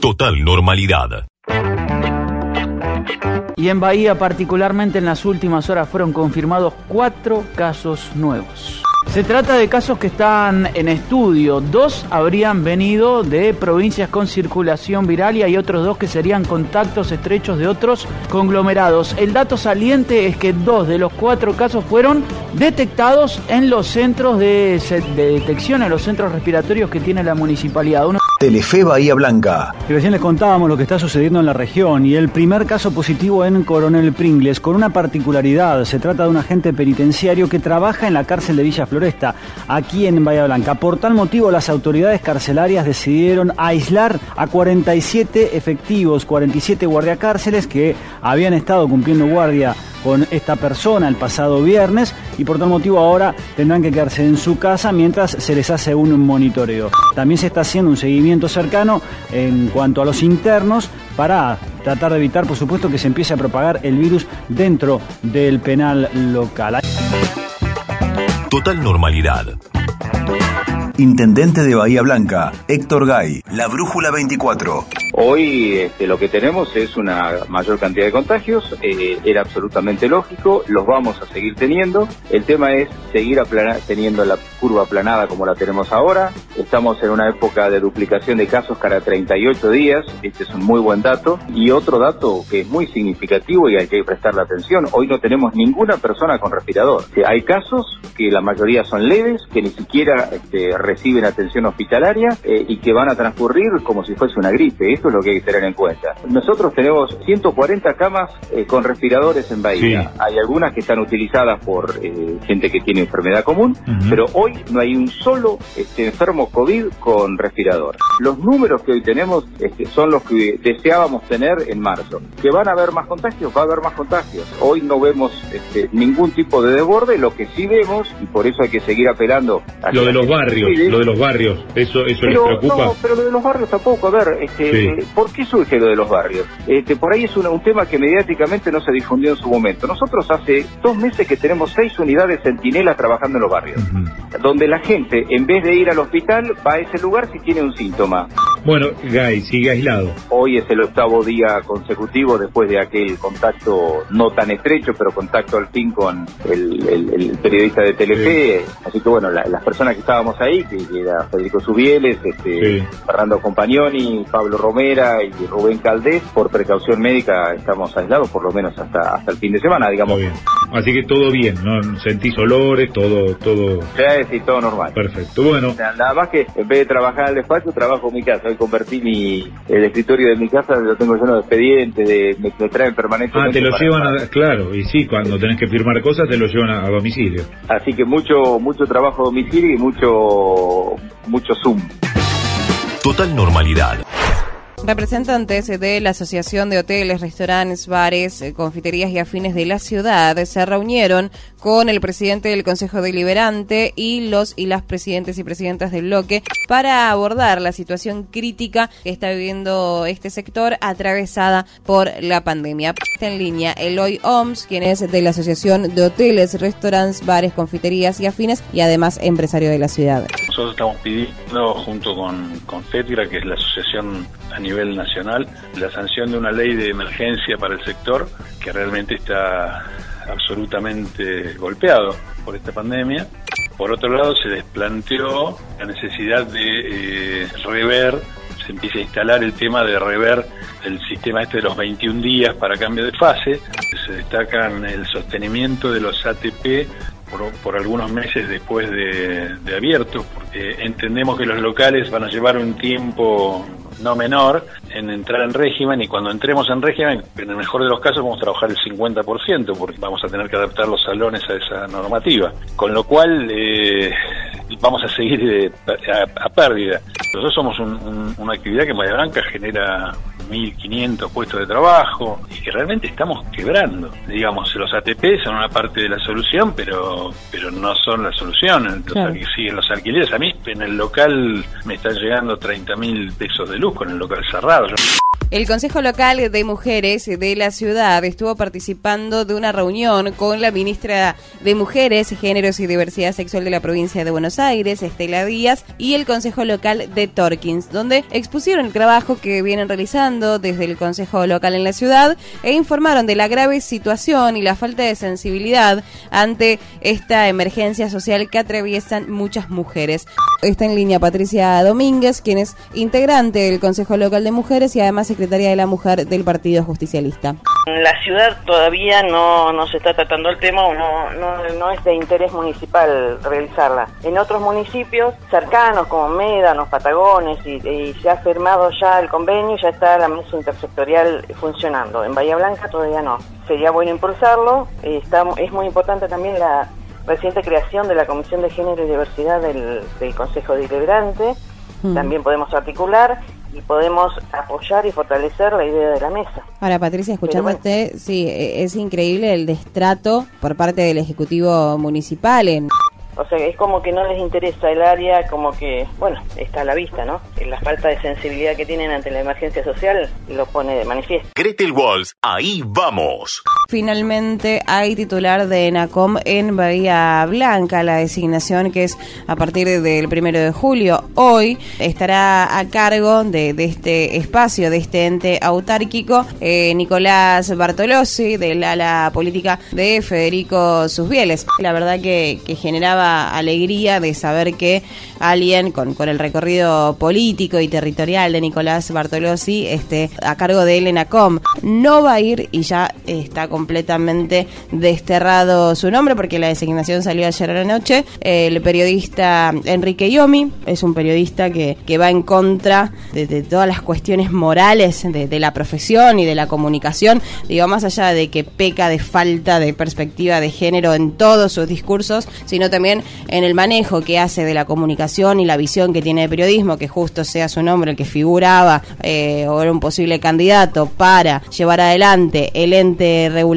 Total normalidad. Y en Bahía, particularmente en las últimas horas, fueron confirmados cuatro casos nuevos. Se trata de casos que están en estudio. Dos habrían venido de provincias con circulación viral y hay otros dos que serían contactos estrechos de otros conglomerados. El dato saliente es que dos de los cuatro casos fueron detectados en los centros de, detección, en los centros respiratorios que tiene la municipalidad. Telefe Bahía Blanca. Y recién les contábamos lo que está sucediendo en la región y el primer caso positivo en Coronel Pringles, con una particularidad. Se trata de un agente penitenciario que trabaja en la cárcel de Villa Floresta, aquí en Bahía Blanca. Por tal motivo, las autoridades carcelarias decidieron aislar a 47 efectivos, 47 guardiacárceles que habían estado cumpliendo guardia con esta persona el pasado viernes y por tal motivo ahora tendrán que quedarse en su casa mientras se les hace un monitoreo. También se está haciendo un seguimiento cercano en cuanto a los internos para tratar de evitar, por supuesto, que se empiece a propagar el virus dentro del penal local. Total normalidad. Intendente de Bahía Blanca, Héctor Gay, La Brújula 24. Hoy este, lo que tenemos es una mayor cantidad de contagios, eh, era absolutamente lógico, los vamos a seguir teniendo. El tema es seguir teniendo la curva aplanada como la tenemos ahora. Estamos en una época de duplicación de casos cada 38 días, este es un muy buen dato. Y otro dato que es muy significativo y hay que prestarle atención, hoy no tenemos ninguna persona con respirador. hay casos que la mayoría son leves, que ni siquiera este, reciben atención hospitalaria eh, y que van a transcurrir como si fuese una gripe es lo que hay que tener en cuenta. Nosotros tenemos 140 camas eh, con respiradores en Bahía. Hay algunas que están utilizadas por eh, gente que tiene enfermedad común, pero hoy no hay un solo este, enfermo COVID con respirador. Los números que hoy tenemos este, son los que deseábamos tener en marzo. ¿Que van a haber más contagios? Va a haber más contagios. Hoy no vemos este, ningún tipo de desborde, lo que sí vemos, y por eso hay que seguir apelando a... Lo de los barrios, lo de los barrios, ¿eso, eso les preocupa? No, pero lo de los barrios tampoco. A ver, este, ¿Por qué surge lo de los barrios? Este, por ahí es un, tema que mediáticamente no se difundió en su momento. Nosotros hace dos meses que tenemos seis unidades centinelas trabajando en los barrios, donde la gente, en vez de ir al hospital, va a ese lugar si tiene un síntoma. Bueno, Gay, sigue aislado. Hoy es el octavo día consecutivo después de aquel contacto no tan estrecho, pero contacto al fin con el, periodista de Telefe. Así que bueno, las personas que estábamos ahí, que, era Federico Subieles, este, Fernando Compagnoni, Pablo Romero, y Rubén Caldés, por precaución médica estamos aislados por lo menos hasta hasta el fin de semana, digamos. Así que todo bien, ¿no? Sentís olores, todo, todo. Sí, todo normal. Perfecto, bueno. Nada más que en vez de trabajar el despacho, trabajo en mi casa. Convertí mi, el escritorio de mi casa, lo tengo lleno de expedientes, de, me, traen permanentemente. Ah, te lo llevan, a, claro, y sí, cuando tenés que firmar cosas te lo llevan a, a domicilio. Así que mucho, mucho trabajo a domicilio y mucho, mucho Zoom. Total normalidad. Representantes de la Asociación de Hoteles, Restaurantes, Bares, eh, Confiterías y Afines de la ciudad se reunieron con el presidente del Consejo Deliberante y los y las presidentes y presidentas del bloque para abordar la situación crítica que está viviendo este sector atravesada por la pandemia. Está en línea Eloy Oms, quien es de la Asociación de Hoteles, Restaurantes, Bares, Confiterías y Afines y además empresario de la ciudad. Nosotros estamos pidiendo junto con, con que es la asociación a nivel nacional, la sanción de una ley de emergencia para el sector que realmente está absolutamente golpeado por esta pandemia. Por otro lado, se desplanteó la necesidad de eh, rever, se empieza a instalar el tema de rever el sistema este de los 21 días para cambio de fase. Se destacan el sostenimiento de los ATP por, algunos meses después de, de abierto, porque entendemos que los locales van a llevar un tiempo no menor en entrar en régimen y cuando entremos en régimen, en el mejor de los casos vamos a trabajar el 50% porque vamos a tener que adaptar los salones a esa normativa. Con lo cual eh, vamos a seguir eh, a, pérdida. Nosotros somos una actividad que en Bahía Blanca genera 1.500 puestos de trabajo y que realmente estamos quebrando. Digamos, los ATP son una parte de la solución, pero pero no son la solución. Los, siguen los alquileres. A mí en el local me están llegando 30 mil pesos de luz con el local cerrado. El Consejo Local de Mujeres de la ciudad estuvo participando de una reunión con la ministra de Mujeres, Géneros y Diversidad Sexual de la provincia de Buenos Aires, Estela Díaz, y el Consejo Local de Torkins, donde expusieron el trabajo que vienen realizando desde el Consejo Local en la ciudad e informaron de la grave situación y la falta de sensibilidad ante esta emergencia social que atraviesan muchas mujeres. Está en línea Patricia Domínguez, quien es integrante del Consejo Local de Mujeres y además secretaria de la Mujer del Partido Justicialista. En la ciudad todavía no, no se está tratando el tema o no, no, no es de interés municipal realizarla. En otros municipios cercanos como Médanos, Patagones y, y se ha firmado ya el convenio, ya está la mesa intersectorial funcionando. En Bahía Blanca todavía no. Sería bueno impulsarlo. Está, es muy importante también la reciente creación de la Comisión de Género y Diversidad del, del Consejo Deliberante. Mm. También podemos articular y podemos apoyar y fortalecer la idea de la mesa. Ahora, Patricia, escuchándote, sí, e- es increíble el destrato por parte del Ejecutivo Municipal en O sea, es como que no les interesa el área, como que, bueno, está a la vista, ¿no? La falta de sensibilidad que tienen ante la emergencia social lo pone de manifiesto. Gretel Walls, ahí vamos. Finalmente hay titular de ENACOM en Bahía Blanca, la designación que es a partir del primero de julio. Hoy estará a cargo de, de este espacio, de este ente autárquico, eh, Nicolás Bartolozzi, del ala política de Federico Susbieles. La verdad que, generaba alegría de saber que alguien con, con el recorrido político y territorial de Nicolás Bartolozzi esté a cargo del ENACOM. No va a ir y ya está completamente desterrado su nombre porque la designación salió ayer a la noche. El periodista Enrique Yomi es un periodista que, que va en contra de, todas las cuestiones morales de, de la profesión y de la comunicación. Digo, más allá de que peca de falta de perspectiva de género en todos sus discursos, sino también en el manejo que hace de la comunicación y la visión que tiene de periodismo, que justo sea su nombre el que figuraba eh, o era un posible candidato para llevar adelante el ente regulador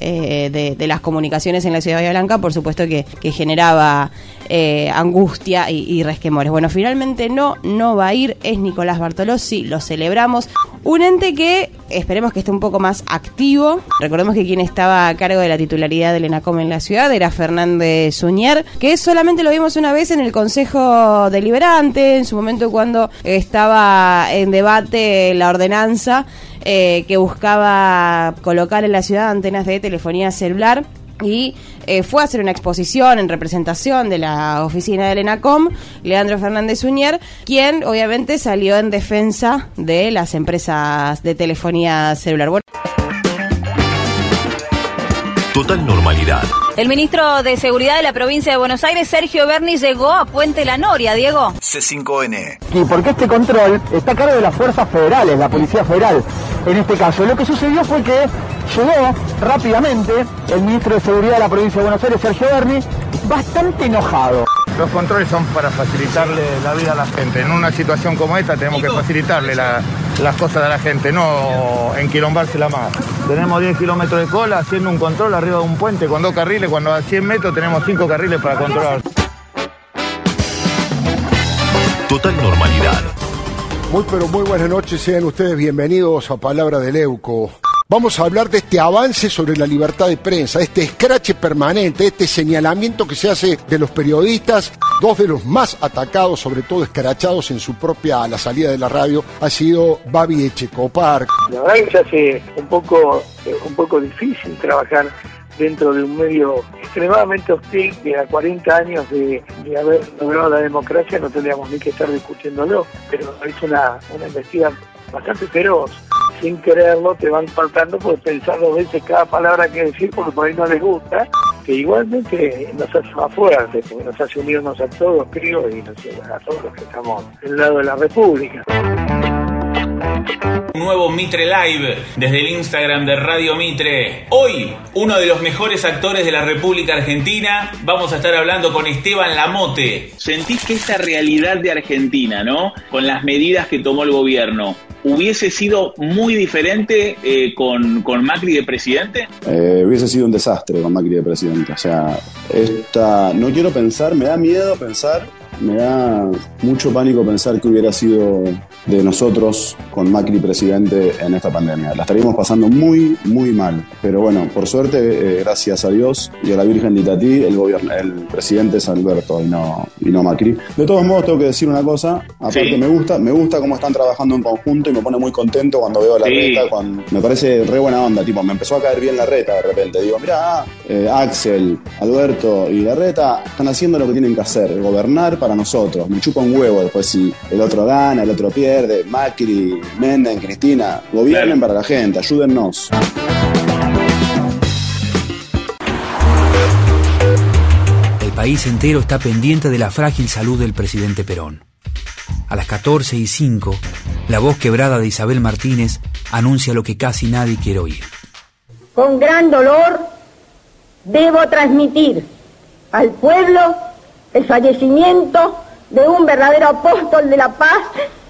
eh, de, de las comunicaciones en la ciudad de Bahía Blanca, por supuesto que, que generaba eh, angustia y, resquemores. Bueno, finalmente no, no va a ir, es Nicolás Bartolozzi, lo celebramos. Un ente que esperemos que esté un poco más activo. Recordemos que quien estaba a cargo de la titularidad del ENACOM en la ciudad era Fernández Suñer, que solamente lo vimos una vez en el Consejo Deliberante, en su momento cuando estaba en debate la ordenanza eh, que buscaba colocar en la ciudad antenas de telefonía celular y eh, fue a hacer una exposición en representación de la oficina del ENACOM, Leandro Fernández Uñer, quien obviamente salió en defensa de las empresas de telefonía celular. Bueno, Total normalidad. El ministro de Seguridad de la provincia de Buenos Aires, Sergio Berni, llegó a Puente La Noria, Diego. C5N. Y porque este control está a cargo de las fuerzas federales, la Policía Federal. En este caso, lo que sucedió fue que llegó rápidamente el ministro de Seguridad de la provincia de Buenos Aires, Sergio Berni, bastante enojado. Los controles son para facilitarle la vida a la gente. En una situación como esta tenemos que facilitarle la- las cosas a la gente, no enquilombársela más. Tenemos 10 kilómetros de cola haciendo un control arriba de un puente con dos carriles, cuando a 100 metros tenemos 5 carriles para controlar. Total normalidad. Muy pero muy buenas noches, sean ustedes bienvenidos a Palabra del Euco. Vamos a hablar de este avance sobre la libertad de prensa, este escrache permanente, este señalamiento que se hace de los periodistas, dos de los más atacados, sobre todo escrachados en su propia, la salida de la radio, ha sido Babi Echecopar. La verdad que se hace un poco, un poco difícil trabajar dentro de un medio extremadamente hostil que a 40 años de, de haber logrado la democracia no tendríamos ni que estar discutiéndolo, pero es una, una investigación bastante feroz. Sin quererlo te van faltando por pensar dos veces cada palabra que decir porque por ahí no les gusta, que igualmente nos hace más fuertes, porque nos hace unirnos a todos, creo, y nos, a todos los que estamos del lado de la República. Un nuevo Mitre Live desde el Instagram de Radio Mitre. Hoy, uno de los mejores actores de la República Argentina, vamos a estar hablando con Esteban Lamote. ¿Sentís que esta realidad de Argentina, ¿no? Con las medidas que tomó el gobierno, hubiese sido muy diferente eh, con, con Macri de presidente? Eh, hubiese sido un desastre con Macri de presidente. O sea, esta, no quiero pensar, me da miedo pensar me da mucho pánico pensar que hubiera sido de nosotros con Macri presidente en esta pandemia. La estaríamos pasando muy, muy mal. Pero bueno, por suerte, eh, gracias a Dios y a la Virgen de Itatí, el, gobierno, el presidente es Alberto y no, y no Macri. De todos modos, tengo que decir una cosa. Aparte, me gusta me gusta cómo están trabajando en conjunto y me pone muy contento cuando veo la reta. Cuando, me parece re buena onda. Tipo, me empezó a caer bien la reta de repente. Digo, mira, eh, Axel, Alberto y la reta están haciendo lo que tienen que hacer, gobernar para nosotros. Me chupa un huevo después si el otro gana, el otro pierde de Macri, Menden, Cristina, gobiernen para la gente, ayúdennos. El país entero está pendiente de la frágil salud del presidente Perón. A las 14 y 5, la voz quebrada de Isabel Martínez anuncia lo que casi nadie quiere oír. Con gran dolor debo transmitir al pueblo el fallecimiento de un verdadero apóstol de la paz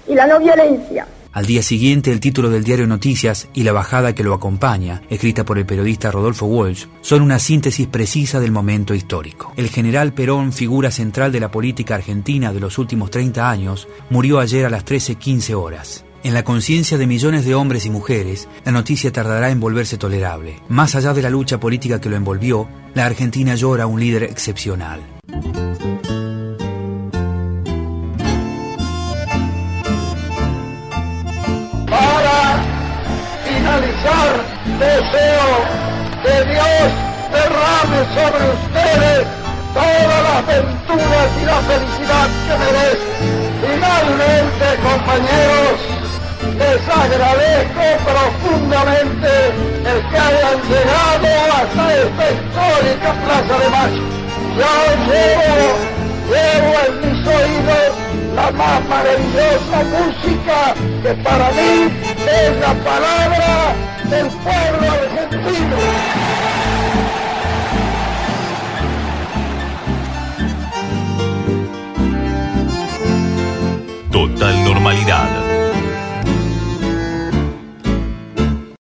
y la no violencia. Al día siguiente, el título del diario Noticias y la bajada que lo acompaña, escrita por el periodista Rodolfo Walsh, son una síntesis precisa del momento histórico. El general Perón, figura central de la política argentina de los últimos 30 años, murió ayer a las 13.15 horas. En la conciencia de millones de hombres y mujeres, la noticia tardará en volverse tolerable. Más allá de la lucha política que lo envolvió, la Argentina llora a un líder excepcional. deseo que Dios derrame sobre ustedes todas las venturas y la felicidad que merecen. Finalmente, compañeros, les agradezco profundamente el que hayan llegado hasta esta histórica Plaza de Mayo. Yo llevo, llevo en mis oídos la más maravillosa música que para mí es la palabra del pueblo argentino. Total normalidad.